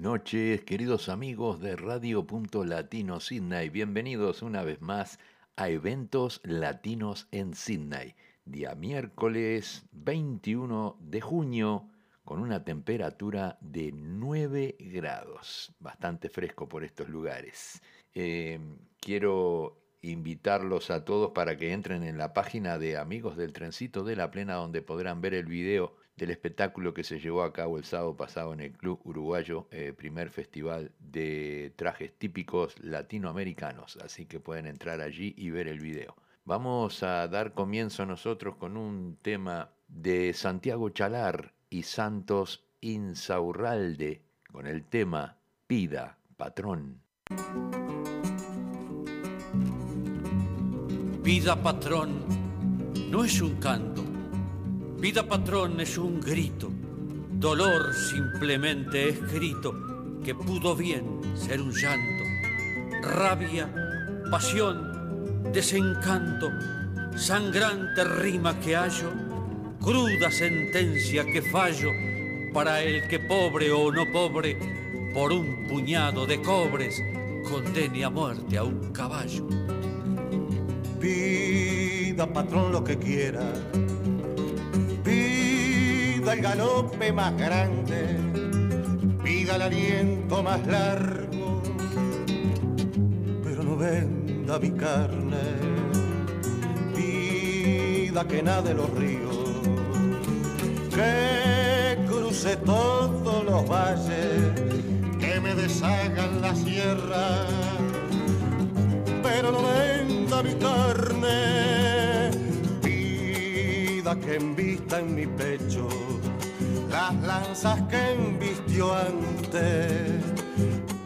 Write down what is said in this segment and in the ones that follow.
noches, queridos amigos de Radio Punto Latino Sydney. Bienvenidos una vez más a Eventos Latinos en Sydney. Día miércoles 21 de junio con una temperatura de 9 grados. Bastante fresco por estos lugares. Eh, quiero invitarlos a todos para que entren en la página de Amigos del Trencito de la Plena donde podrán ver el video del espectáculo que se llevó a cabo el sábado pasado en el Club Uruguayo, eh, primer festival de trajes típicos latinoamericanos, así que pueden entrar allí y ver el video. Vamos a dar comienzo nosotros con un tema de Santiago Chalar y Santos Insaurralde, con el tema Pida, patrón. Vida patrón no es un canto Vida patrón es un grito, dolor simplemente escrito, que pudo bien ser un llanto, rabia, pasión, desencanto, sangrante rima que hallo, cruda sentencia que fallo para el que pobre o no pobre, por un puñado de cobres, condene a muerte a un caballo. Vida patrón lo que quiera el galope más grande, pida el aliento más largo, pero no venda mi carne, pida que nade los ríos, que cruce todos los valles, que me deshagan la sierra, pero no venda mi carne, pida que envista en mi pecho las lanzas que embistió antes,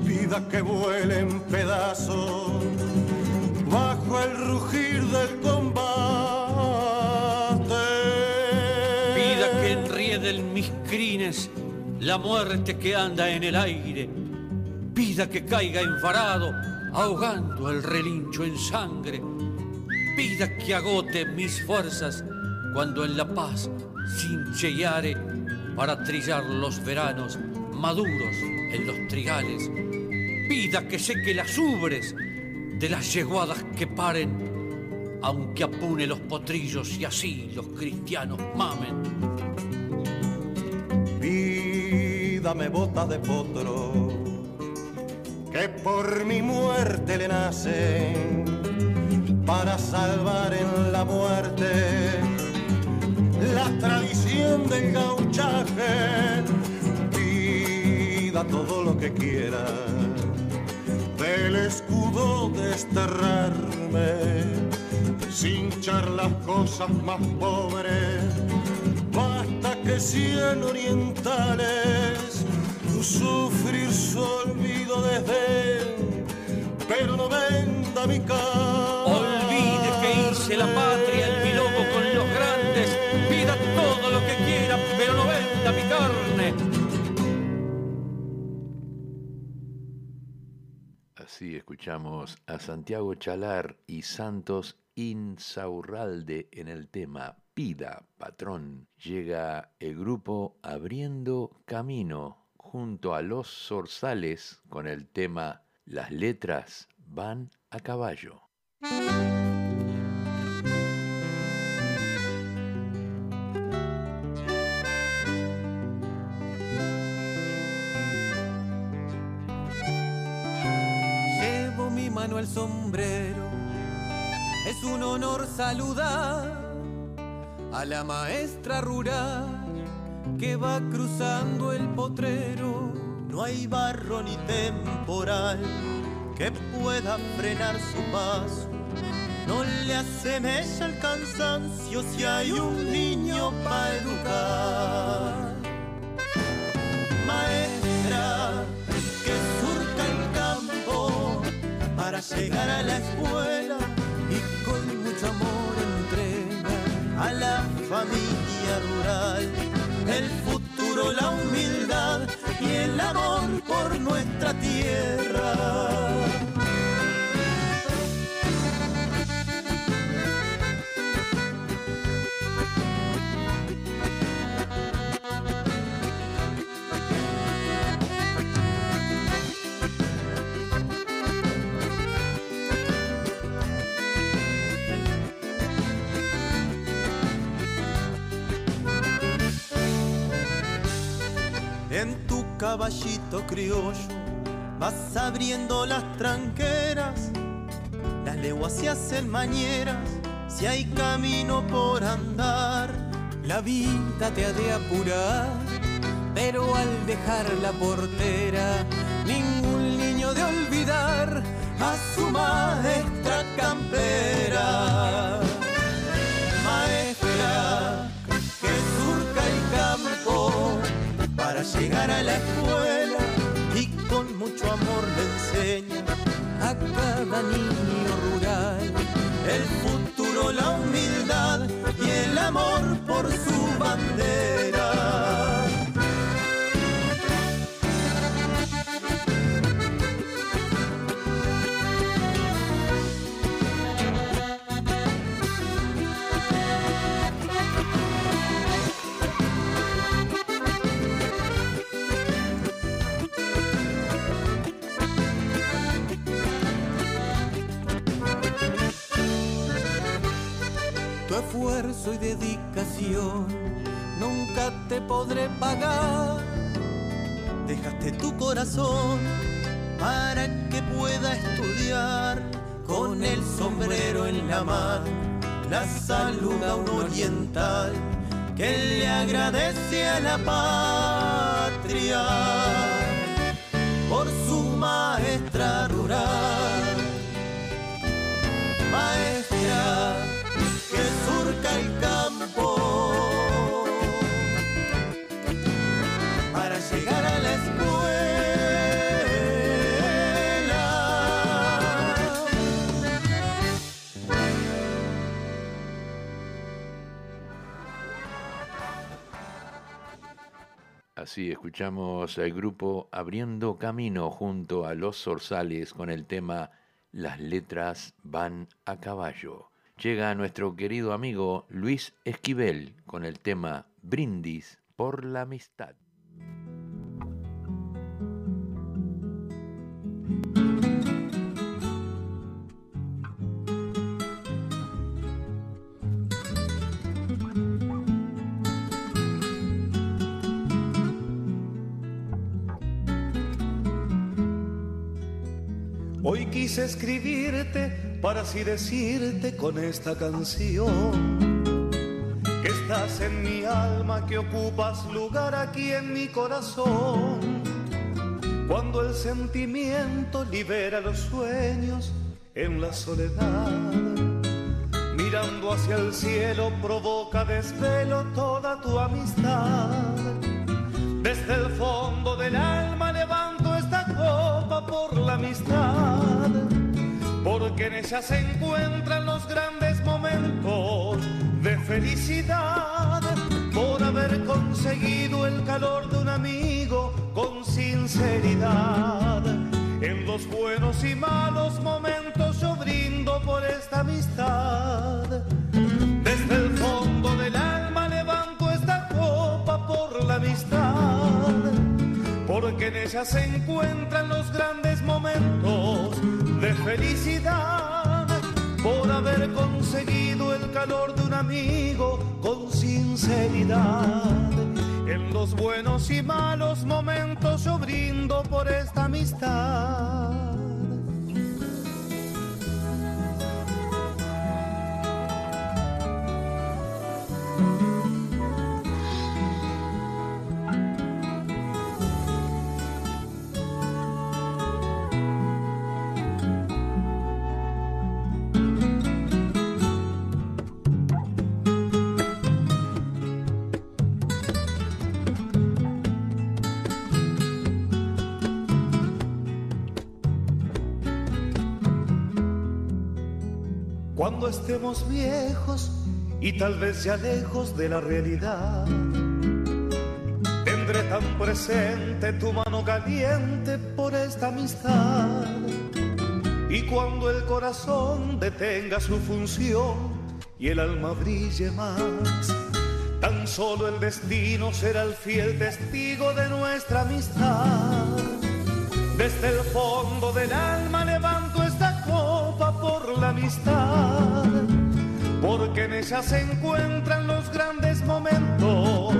vida que vuele en pedazos bajo el rugir del combate. Vida que enriede en mis crines la muerte que anda en el aire, vida que caiga enfarado ahogando el relincho en sangre, vida que agote mis fuerzas cuando en la paz sin cheyare para trillar los veranos maduros en los trigales. Vida que seque las ubres de las yeguadas que paren, aunque apune los potrillos y así los cristianos mamen. Vida me bota de potro, que por mi muerte le nacen, para salvar en la muerte la tradición del gauchaje. Pida todo lo que quiera, del escudo desterrarme, sin echar las cosas más pobres. Basta que cien orientales sufrir su olvido desde pero no venda mi cara. Olvide que hice la patria Escuchamos a Santiago Chalar y Santos Insaurralde en el tema Pida, patrón. Llega el grupo Abriendo Camino junto a los Zorzales con el tema Las letras van a caballo. Sombrero. Es un honor saludar a la maestra rural que va cruzando el potrero. No hay barro ni temporal que pueda frenar su paso. No le asemeja el cansancio si hay un niño para educar. Maestra, llegar a la escuela caballito criollo, vas abriendo las tranqueras, las leguas se hacen mañeras, si hay camino por andar, la vida te ha de apurar, pero al dejar la portera, la escuela y con mucho amor le enseña a cada niño rural el futuro, la humildad y el amor por su bandera. Esfuerzo y dedicación nunca te podré pagar. Dejaste tu corazón para que pueda estudiar con el sombrero en la mano, la salud a un oriental que le agradece a la patria por su maestra Así escuchamos al grupo Abriendo Camino junto a los Zorzales con el tema Las letras van a caballo llega nuestro querido amigo Luis Esquivel con el tema Brindis por la amistad. Hoy quise escribirte para así decirte con esta canción que estás en mi alma, que ocupas lugar aquí en mi corazón. Cuando el sentimiento libera los sueños en la soledad, mirando hacia el cielo provoca desvelo toda tu amistad. Desde el fondo del alma levanto esta copa por la amistad porque en ella se encuentran los grandes momentos de felicidad por haber conseguido el calor de un amigo con sinceridad. En los buenos y malos momentos yo brindo por esta amistad. Desde el fondo del alma levanto esta copa por la amistad, porque en ella se encuentran los grandes momentos felicidad por haber conseguido el calor de un amigo con sinceridad. En los buenos y malos momentos yo brindo por esta amistad. Estemos viejos y tal vez ya lejos de la realidad. Tendré tan presente tu mano caliente por esta amistad. Y cuando el corazón detenga su función y el alma brille más, tan solo el destino será el fiel testigo de nuestra amistad. Desde el fondo del alma copa por la amistad, porque en ella se encuentran los grandes momentos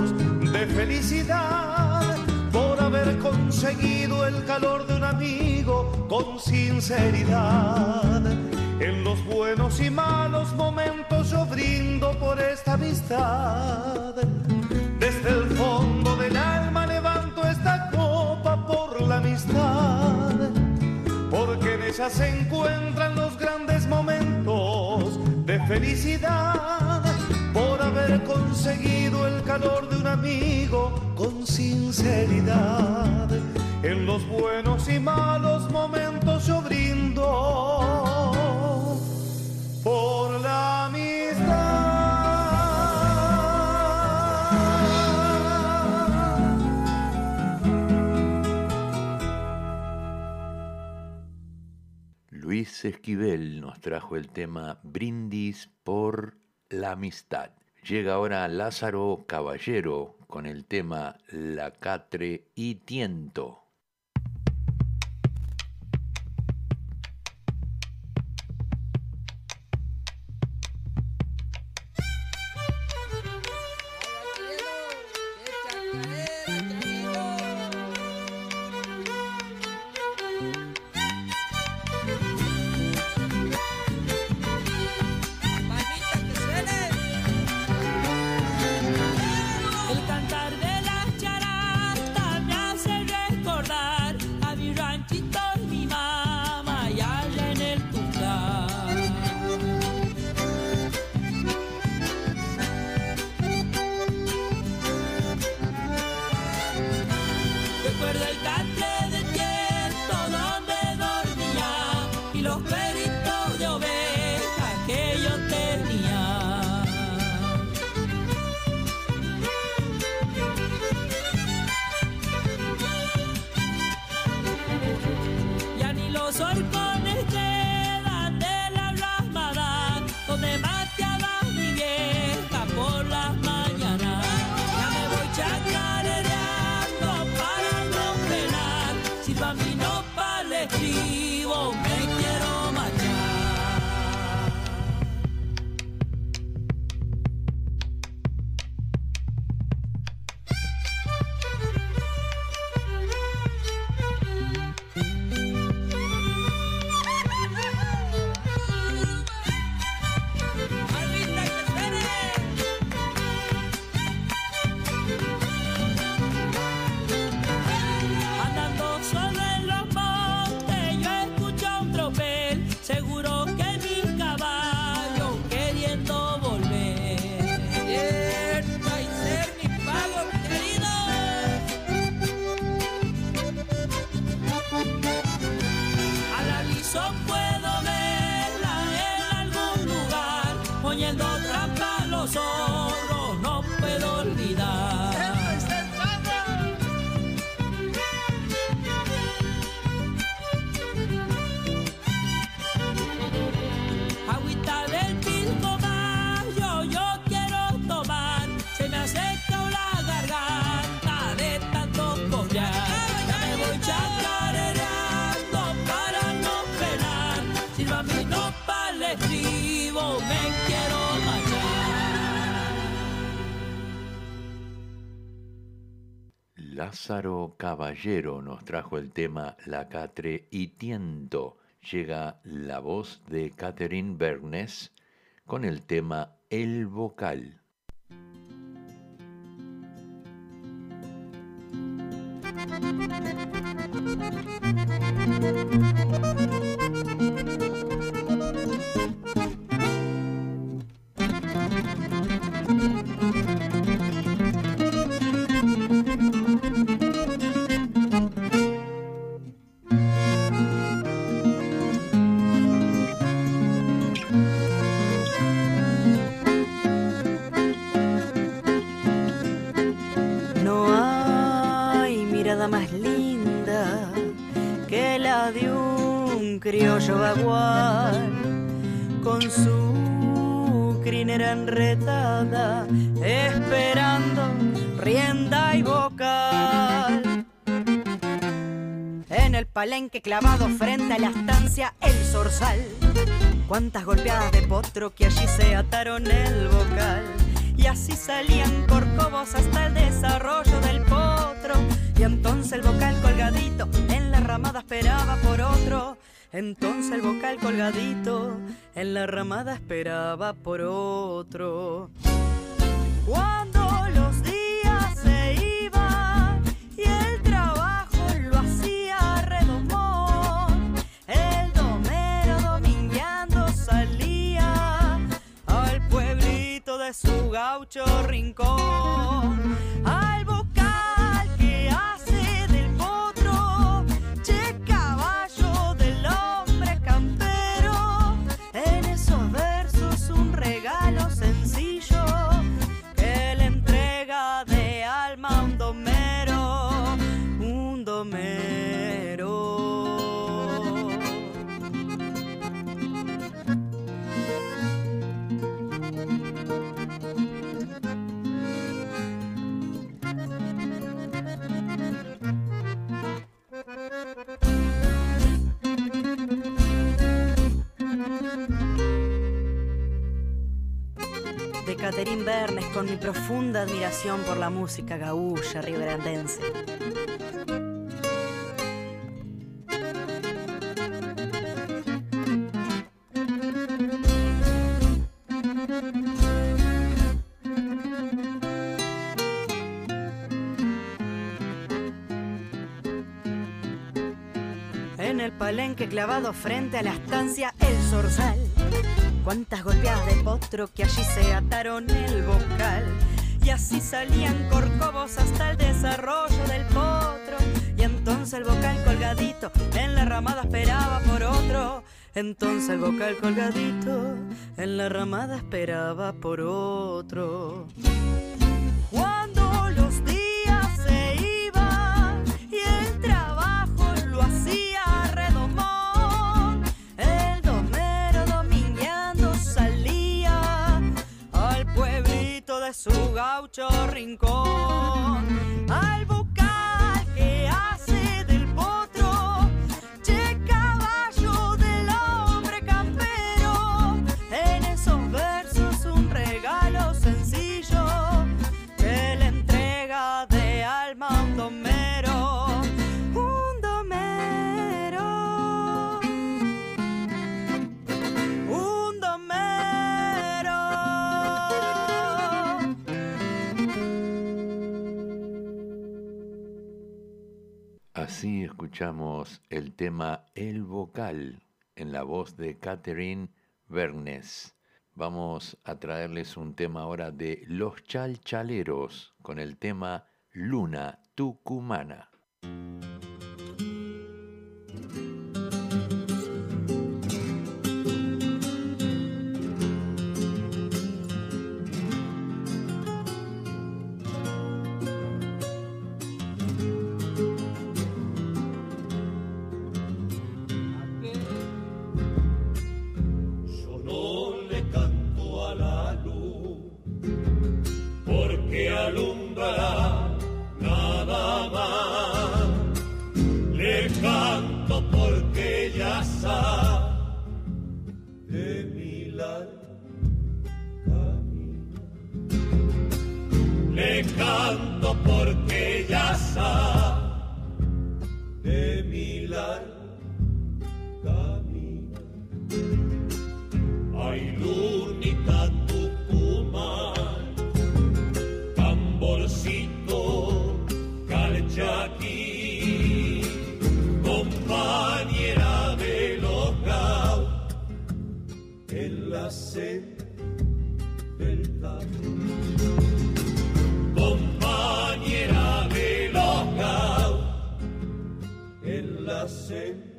de felicidad, por haber conseguido el calor de un amigo con sinceridad. En los buenos y malos momentos yo brindo por esta amistad. Desde el fondo del alma ella se encuentran los grandes momentos de felicidad por haber conseguido el calor de un amigo con sinceridad. En los buenos y malos momentos yo brindo por la Esquivel nos trajo el tema Brindis por la amistad. Llega ahora Lázaro Caballero con el tema La Catre y Tiento. Lázaro Caballero nos trajo el tema La Catre y Tiento. Llega la voz de Catherine Bernes con el tema El Vocal. con su crinera enretada, esperando rienda y vocal. En el palenque clavado frente a la estancia El Zorzal, cuántas golpeadas de potro que allí se ataron el vocal. Y así salían corcovos hasta el desarrollo del potro. Y entonces el vocal colgadito en la ramada esperaba por otro. Entonces el vocal colgadito en la ramada esperaba por otro. Cuando su gaucho rincón. Mi profunda admiración por la música gaúcha riograndense. En el palenque clavado frente a la estancia El Zorzal. Cuántas golpeadas de potro que allí se ataron el vocal. Y así salían corcovos hasta el desarrollo del potro. Y entonces el vocal colgadito en la ramada esperaba por otro. Entonces el vocal colgadito en la ramada esperaba por otro. Su gaucho rincón. Así escuchamos el tema El Vocal en la voz de Catherine Bernes. Vamos a traerles un tema ahora de Los Chalchaleros con el tema Luna Tucumana. En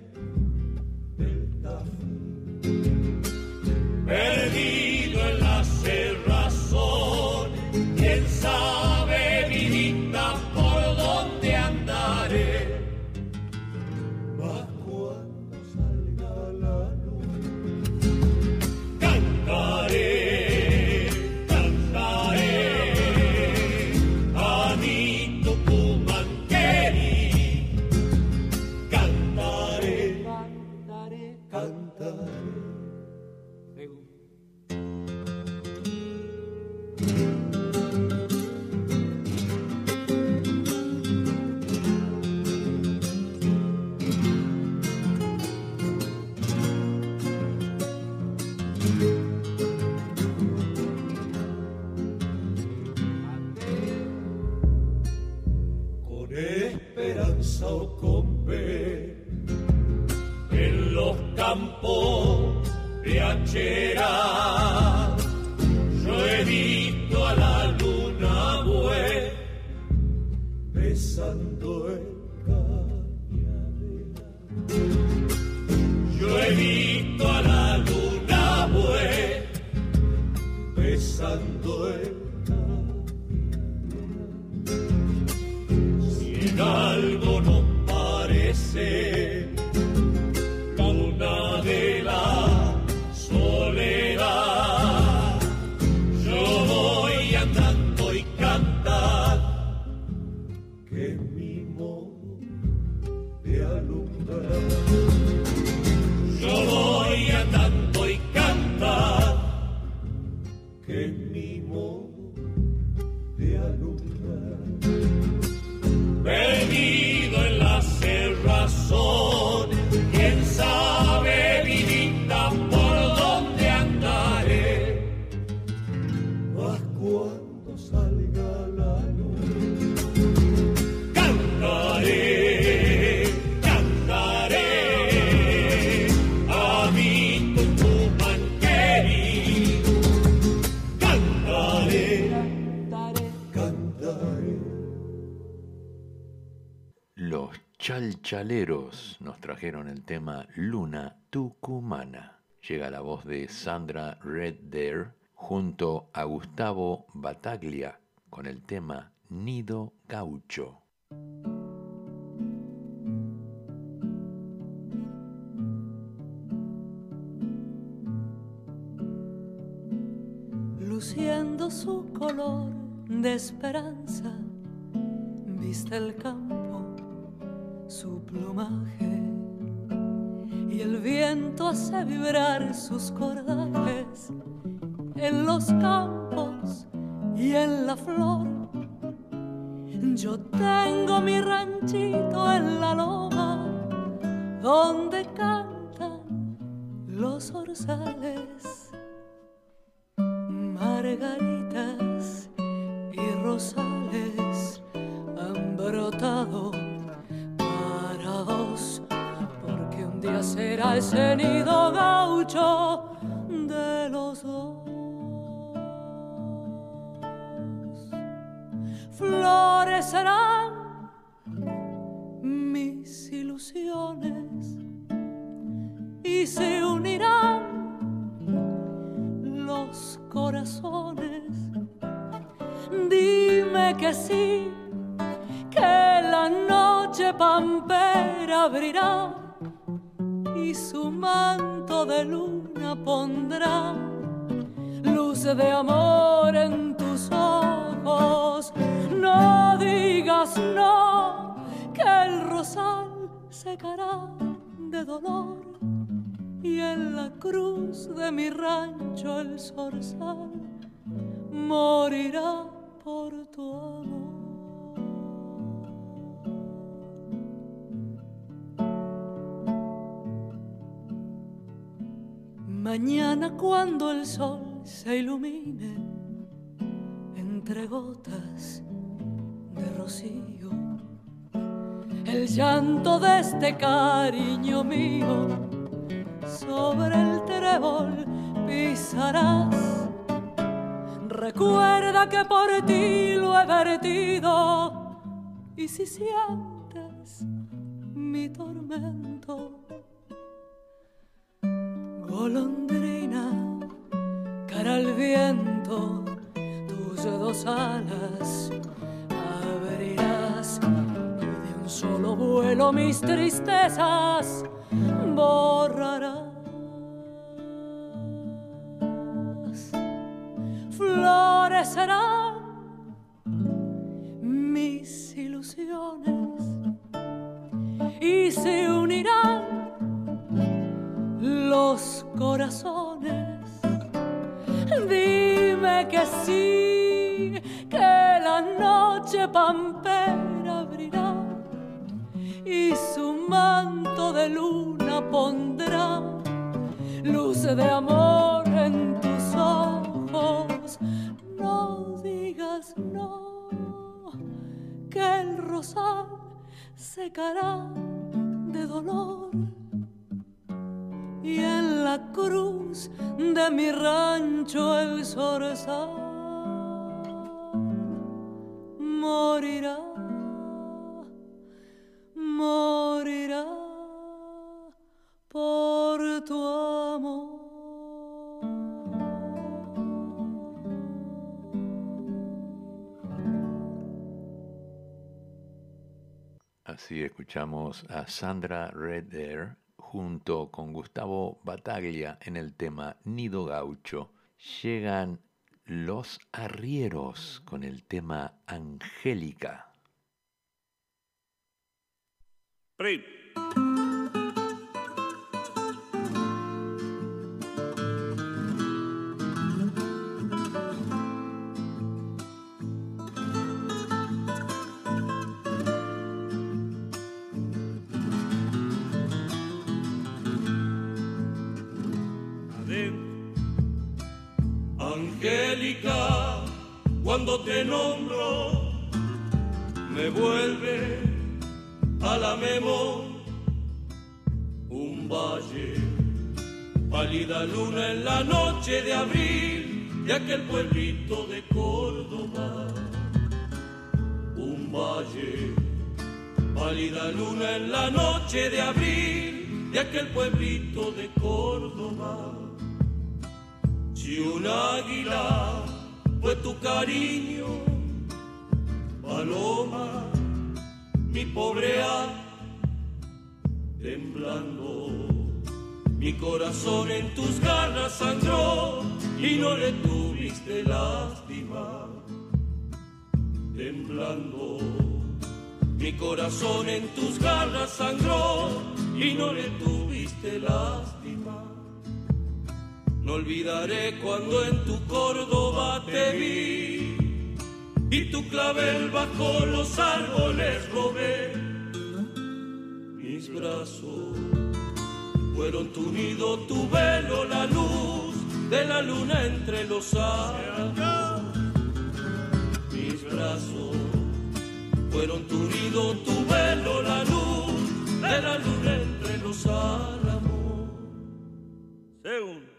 chalchaleros nos trajeron el tema Luna Tucumana. Llega la voz de Sandra Red junto a Gustavo Bataglia con el tema Nido Gaucho. luciendo su color de esperanza, viste el campo, su plumaje, y el viento hace vibrar sus cordajes en los campos y en la flor. Yo tengo mi ranchito en la loma, donde cantan los orzales margaritas y rosales han brotado será ese nido gaucho de los dos. Florecerán mis ilusiones y se unirán los corazones. Dime que sí, que la noche pampera abrirá de amor en tus ojos. No digas no, que el rosal secará de dolor y en la cruz de mi rancho el zorzal morirá por tu amor. Mañana cuando el sol se ilumine entre gotas de rocío, el llanto de este cariño mío sobre el trébol pisarás. Recuerda que por ti lo he vertido y si sientes mi tormento, golondrina, cara al viento, tus dos alas abrirás y de un solo vuelo mis tristezas borrarás. Florecerán mis ilusiones y se unirán los corazones. Dime que sí, que la noche pampera abrirá y su manto de luna pondrá luz de amor en tus ojos. No digas no, que el rosal secará de dolor la cruz de mi rancho el zorzal morirá, morirá por tu amor. Así escuchamos a Sandra Redder junto con Gustavo Bataglia en el tema Nido Gaucho. Llegan los arrieros con el tema Angélica. Cuando te nombro, me vuelve a la memoria un valle, pálida luna en la noche de abril de aquel pueblito de Córdoba. Un valle, pálida luna en la noche de abril de aquel pueblito de Córdoba. Si un águila fue tu cariño, paloma, mi pobre temblando. Mi corazón en tus garras sangró y no le tuviste lástima, temblando. Mi corazón en tus garras sangró y no le tuviste lástima. No olvidaré cuando en tu Córdoba te vi y tu clavel bajo los árboles robé. Mis brazos fueron tu nido, tu velo, la luz de la luna entre los árboles. Mis brazos fueron tu nido, tu velo, la luz de la luna entre los álamos. que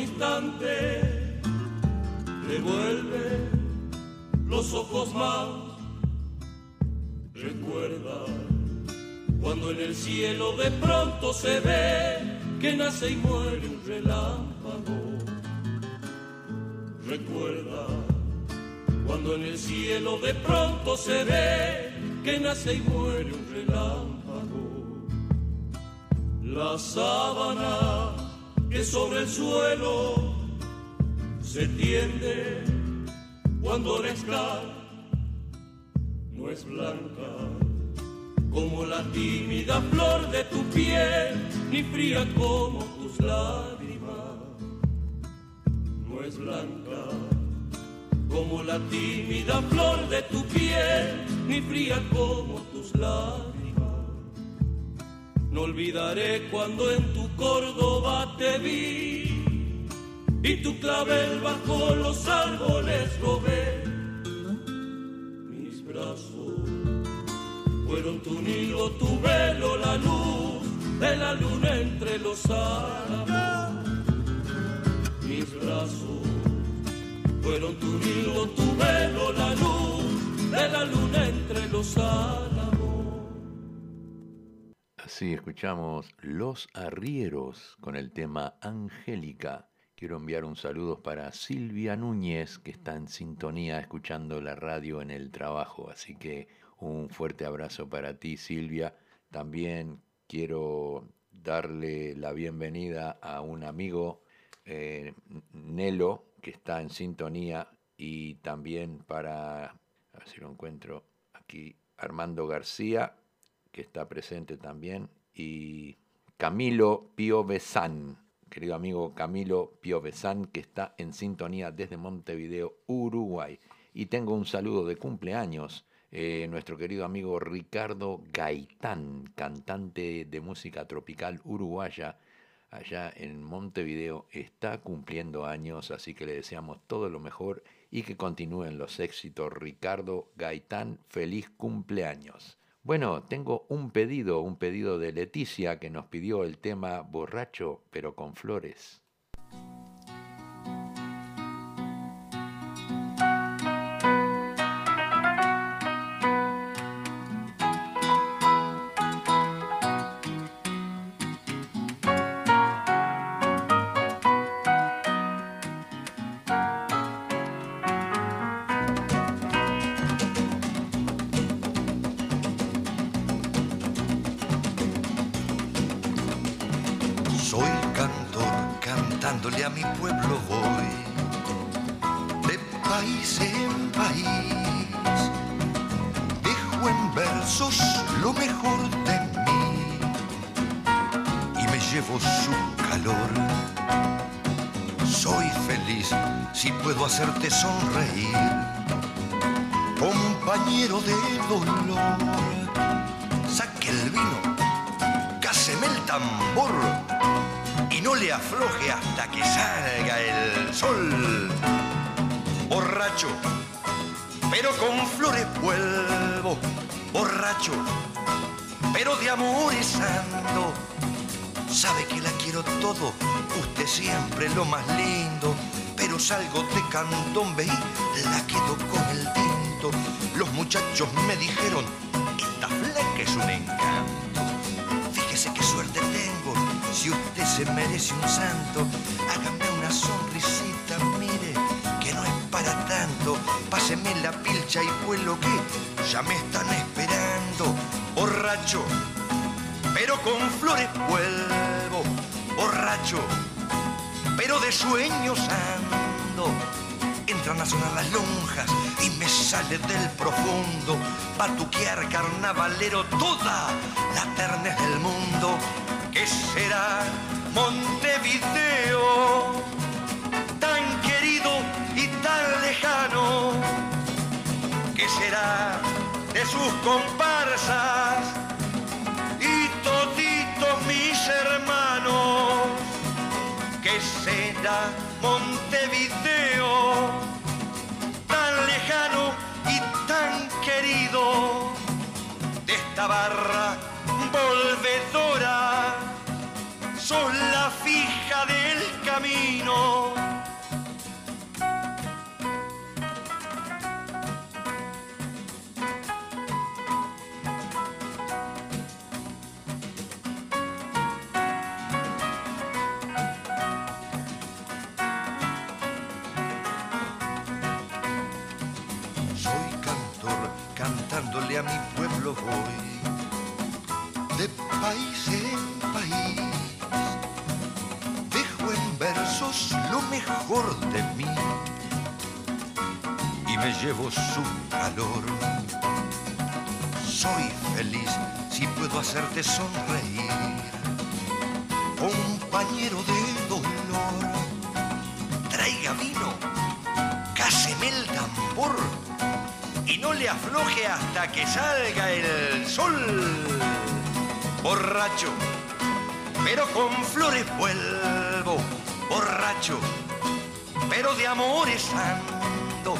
instante revuelve los ojos más. Recuerda cuando en el cielo de pronto se ve que nace y muere un relámpago. Recuerda cuando en el cielo de pronto se ve que nace y muere un relámpago la sábana que sobre el suelo se tiende cuando la no es blanca como la tímida flor de tu piel, ni fría como tus lágrimas. No es blanca como la tímida flor de tu piel, ni fría como tus lágrimas. No olvidaré cuando en tu Córdoba te vi y tu clavel bajo los árboles robé. Mis brazos fueron tu nido, tu velo, la luz de la luna entre los árboles. Mis brazos fueron tu nido, tu velo, la luz de la luna entre los árboles. Sí, escuchamos Los Arrieros con el tema Angélica. Quiero enviar un saludo para Silvia Núñez, que está en sintonía escuchando la radio en el trabajo. Así que un fuerte abrazo para ti, Silvia. También quiero darle la bienvenida a un amigo, eh, Nelo, que está en sintonía, y también para, a ver si lo encuentro aquí, Armando García, que está presente también, y Camilo Piovesan, querido amigo Camilo Piovesan, que está en sintonía desde Montevideo, Uruguay. Y tengo un saludo de cumpleaños. Eh, nuestro querido amigo Ricardo Gaitán, cantante de música tropical uruguaya, allá en Montevideo, está cumpliendo años, así que le deseamos todo lo mejor y que continúen los éxitos. Ricardo Gaitán, feliz cumpleaños. Bueno, tengo un pedido, un pedido de Leticia que nos pidió el tema borracho pero con flores. Se merece un santo, hágame una sonrisita, mire, que no es para tanto. Páseme la pilcha y vuelo que ya me están esperando. Borracho, pero con flores vuelvo, borracho pero de sueños ando. Entran a sonar las lonjas y me sale del profundo patuquear carnavalero toda la ternez del mundo. ¿Qué será Montevideo? Tan querido y tan lejano. ¿Qué será de sus comparsas y toditos mis hermanos? ¿Qué será Montevideo? Tan lejano y tan querido de esta barra mejor de mí y me llevo su calor. Soy feliz si puedo hacerte sonreír, compañero de dolor. Traiga vino, cáseme el tambor y no le afloje hasta que salga el sol. Borracho, pero con flores vuelvo, borracho, pero de amores ando.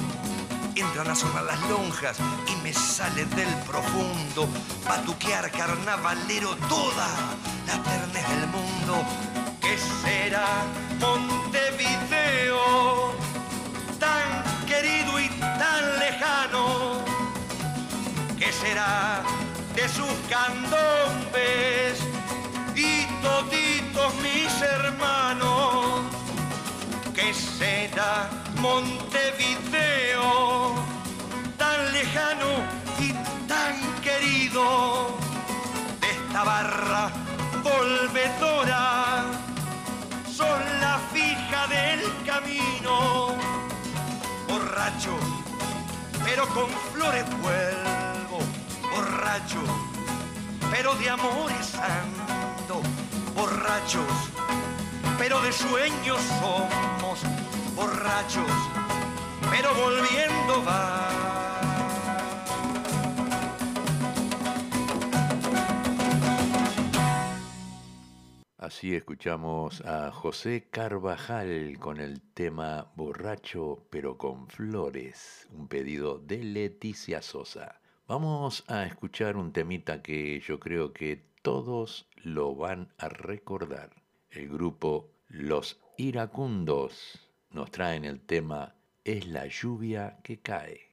Entran a sonar las lonjas y me sale del profundo patuquear carnavalero toda la ternez del mundo. ¿Qué será Montevideo? Tan querido y tan lejano, ¿qué será de sus candombes y toditos mis hermanos? ¿Qué será Montevideo, tan lejano y tan querido. De esta barra volvedora? Son la fija del camino. Borracho, pero con flores vuelvo, borracho, pero de amores ando, borrachos, pero de sueños somos, borrachos, pero volviendo va. Así escuchamos a José Carvajal con el tema Borracho pero con flores, un pedido de Leticia Sosa. Vamos a escuchar un temita que yo creo que todos lo van a recordar. El grupo Los Iracundos nos traen el tema Es la lluvia que cae.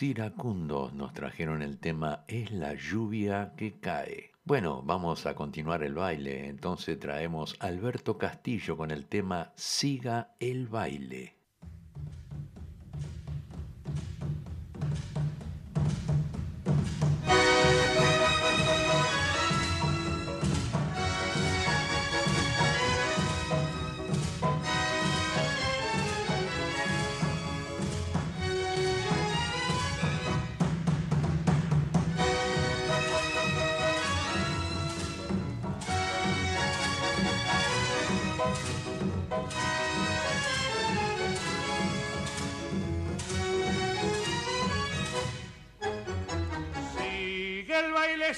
Los iracundos nos trajeron el tema Es la lluvia que cae. Bueno, vamos a continuar el baile, entonces traemos a Alberto Castillo con el tema Siga el baile.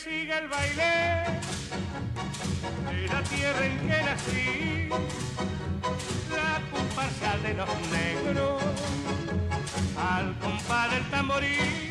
siga el baile de la tierra en que nací, la comparsa de los negros, al compás del tamborí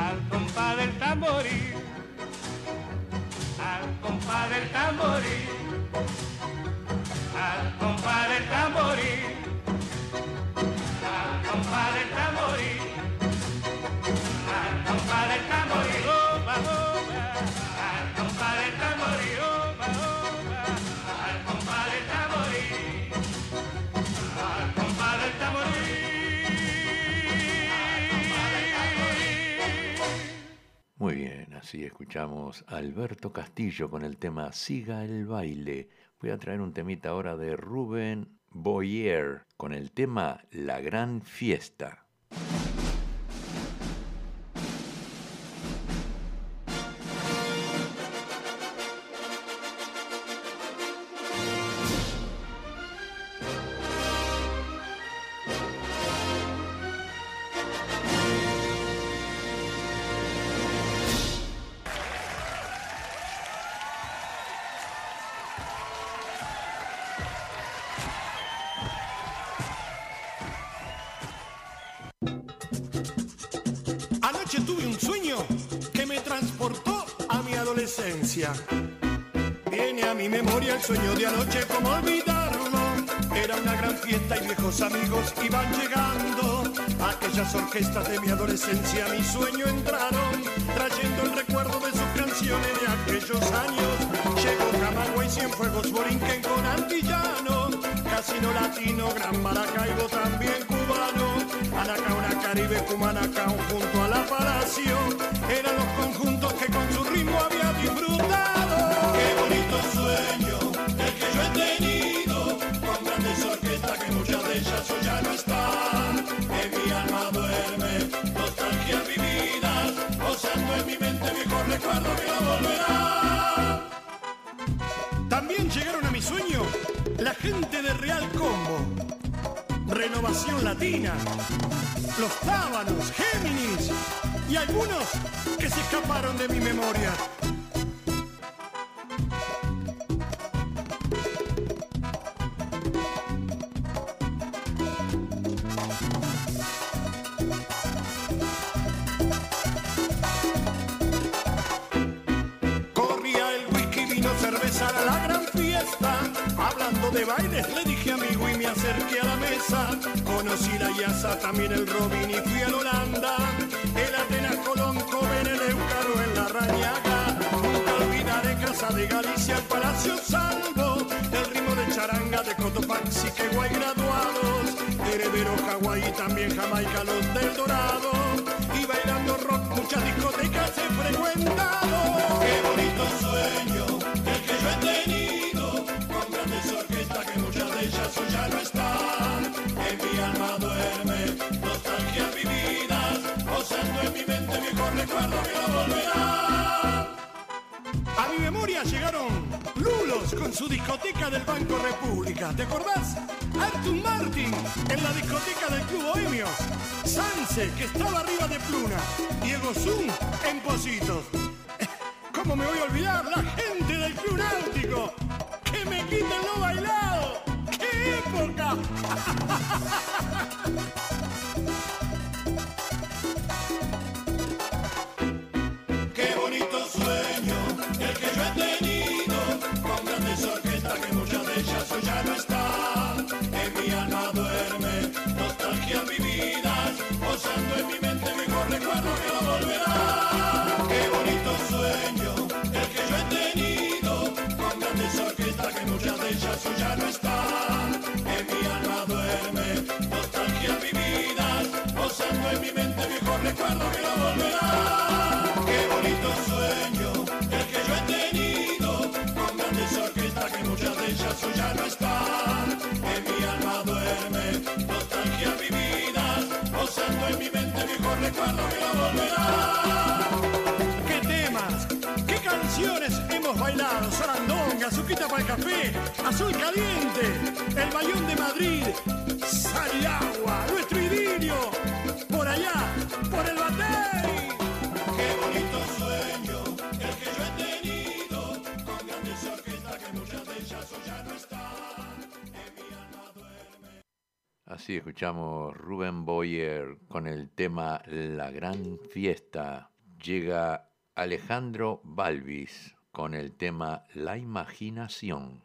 al compás del tamboril al compás del tamboril, escuchamos a Alberto Castillo con el tema Siga el baile. Voy a traer un temita ahora de Rubén Boyer con el tema La Gran Fiesta. Orquestas de mi adolescencia a mi sueño entraron, trayendo el recuerdo de sus canciones de aquellos años. Llegó Camagüey, Cienfuegos, Borinquen con Antillano, Casino Latino, Gran Maracaibo, también cubano. Anacauna, Caribe, Cumanacao, junto a la Palacio, También llegaron a mi sueño la gente de Real Combo. Renovación Latina, Los Tábanos, Géminis y algunos que se escaparon de mi memoria. Acerqué a la mesa. Conocí la también el Robin y fui a la Holanda. El Atenas Colón, Coven, el Eucaro en la Rañaga. Nunca olvidaré Casa de Galicia, el Palacio Salvo. El ritmo de charanga de Cotopaxi, que guay graduados. Heredero, Hawái y también Jamaica, los del Dorado. Y bailando rock, muchas discotecas he frecuentado. A mi memoria llegaron Lulos con su discoteca del Banco República. ¿Te acordás? Artur Martin en la discoteca del Club Bohemios. Sanse, que estaba arriba de Pluna. Diego Zoom en Positos. ¿Cómo me voy a olvidar? La gente del Club Náutico. Que me quiten lo bailado. ¡Qué época! De Madrid, Sal y Agua, nuestro idilio, por allá, por el Batey. Así escuchamos Rubén Boyer con el tema La Gran Fiesta. Llega Alejandro Balvis con el tema La Imaginación.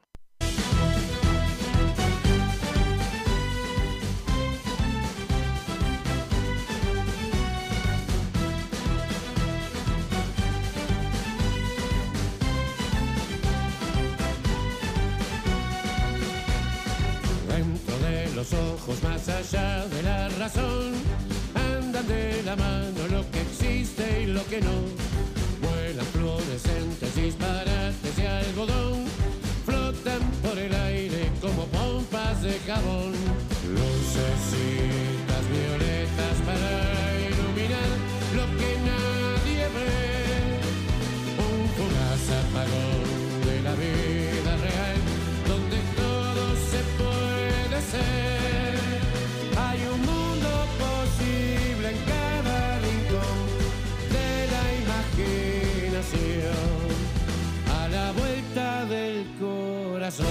Los ojos, más allá de la razón, andan de la mano lo que existe y lo que no. Vuelan fluorescentes, disparates y algodón, flotan por el aire como pompas de jabón. Corazón.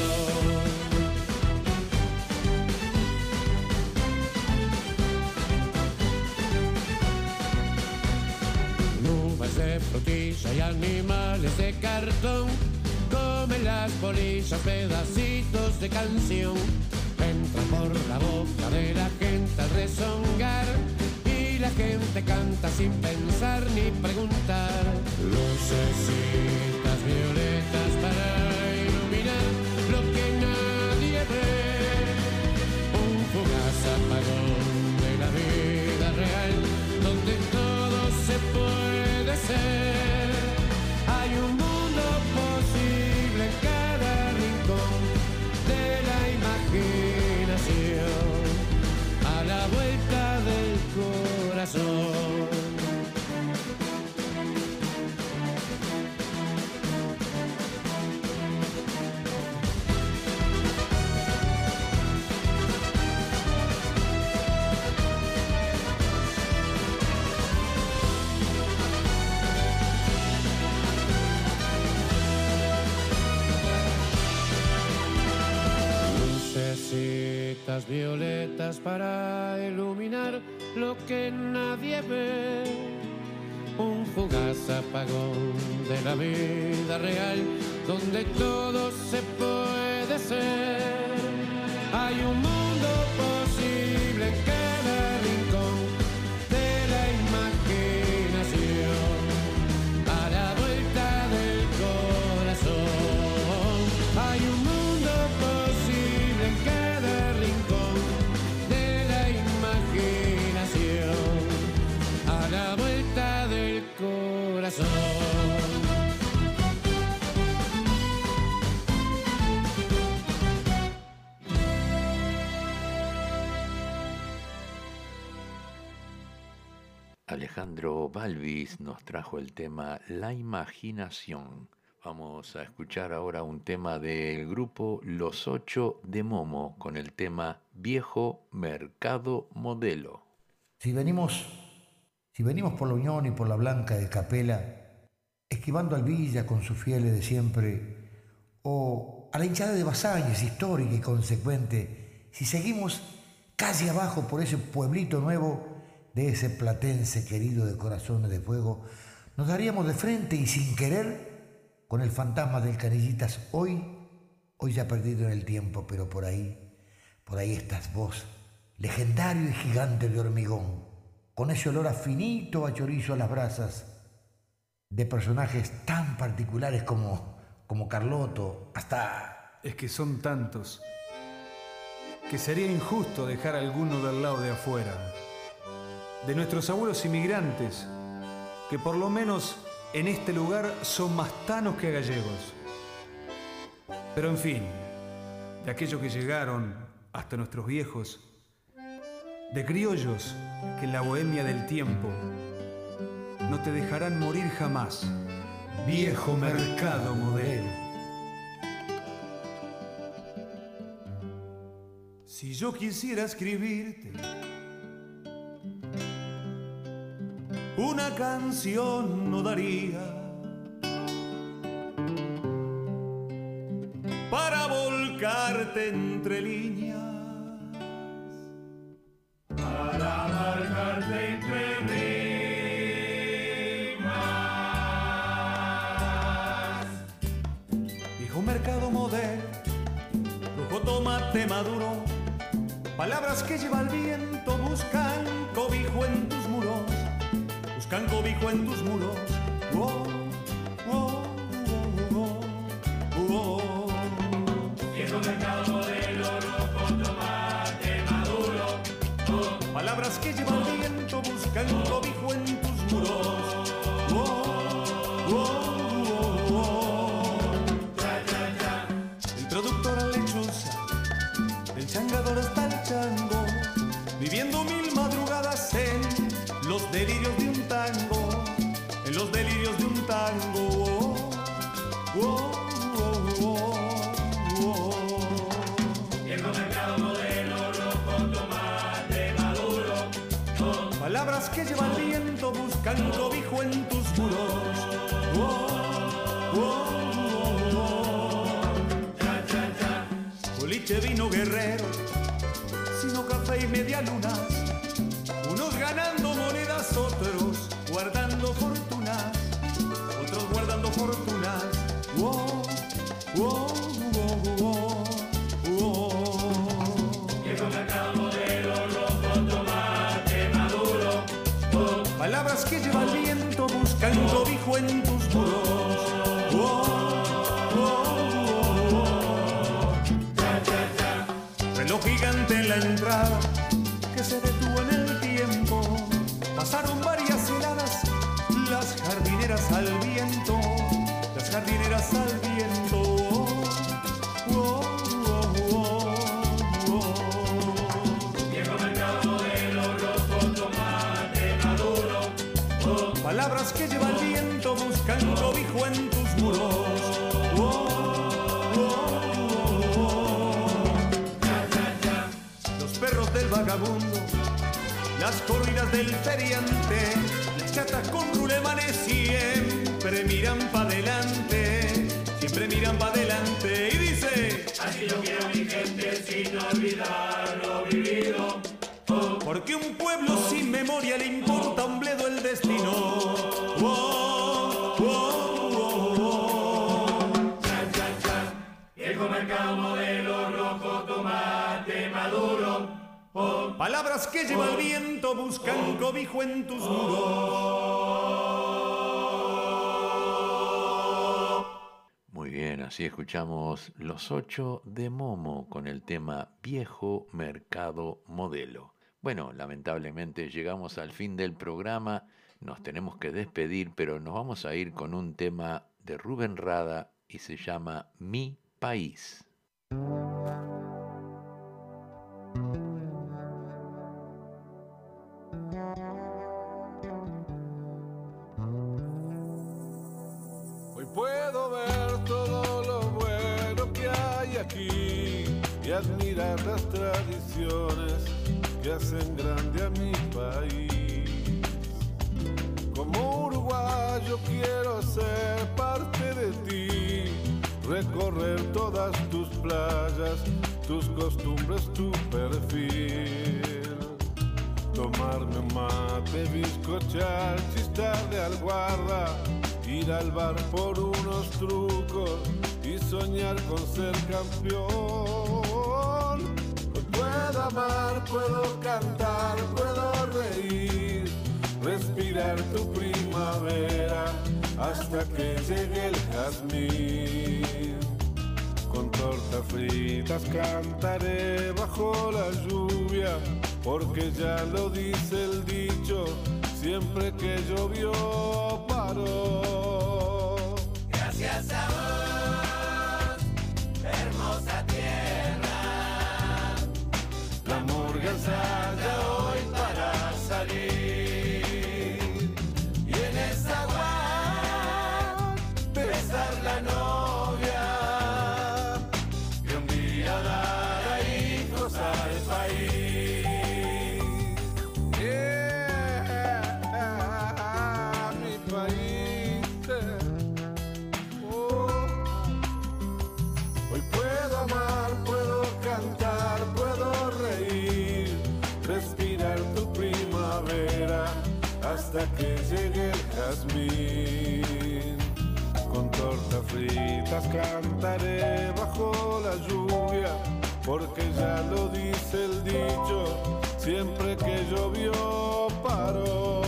Nubes de frutilla y animales de cartón comen las polillas pedacitos de canción. Entran por la boca de la gente al rezongar y la gente canta sin pensar ni preguntar. Lucecitas violetas para puede Violetas para iluminar lo que nadie ve. Un fugaz apagón de la vida real donde todo se puede ser. Hay un mundo Alejandro Balvis nos trajo el tema La Imaginación. Vamos a escuchar ahora un tema del grupo Los Ocho de Momo con el tema Viejo Mercado Modelo. Si venimos, si venimos por la Unión y por la Blanca de Capela, esquivando al Villa con sus fieles de siempre, o a la hinchada de Basáñez, histórica y consecuente, si seguimos calle abajo por ese pueblito nuevo de ese platense querido de corazones de fuego, nos daríamos de frente y sin querer con el fantasma del Canillitas hoy, hoy ya perdido en el tiempo, pero por ahí, por ahí estás vos, legendario y gigante de hormigón, con ese olor a finito a chorizo a las brasas, de personajes tan particulares como, como Carloto, hasta... Es que son tantos que sería injusto dejar alguno del lado de afuera. De nuestros abuelos inmigrantes, que por lo menos en este lugar son más tanos que gallegos. Pero en fin, de aquellos que llegaron hasta nuestros viejos, de criollos que en la bohemia del tiempo no te dejarán morir jamás, viejo mercado modelo. Si yo quisiera escribirte una canción no daría para volcarte entre líneas. En tus Boliche vino guerrero, sino café y media lunas. Las corridas del feriante, las chatas con rulemanes siempre miran para adelante, siempre miran para adelante y dice, así yo quiero mi gente sin olvidar lo vivido. Porque un que lleva el viento buscan cobijo en tus muros. Muy bien, así escuchamos Los Ocho de Momo con el tema Viejo Mercado Modelo. Bueno, lamentablemente llegamos al fin del programa, nos tenemos que despedir, pero nos vamos a ir con un tema de Rubén Rada y se llama Mi País. Que llegue el jazmín. Con tortas fritas cantaré bajo la lluvia, porque ya lo dice el dicho, siempre que llovió paró.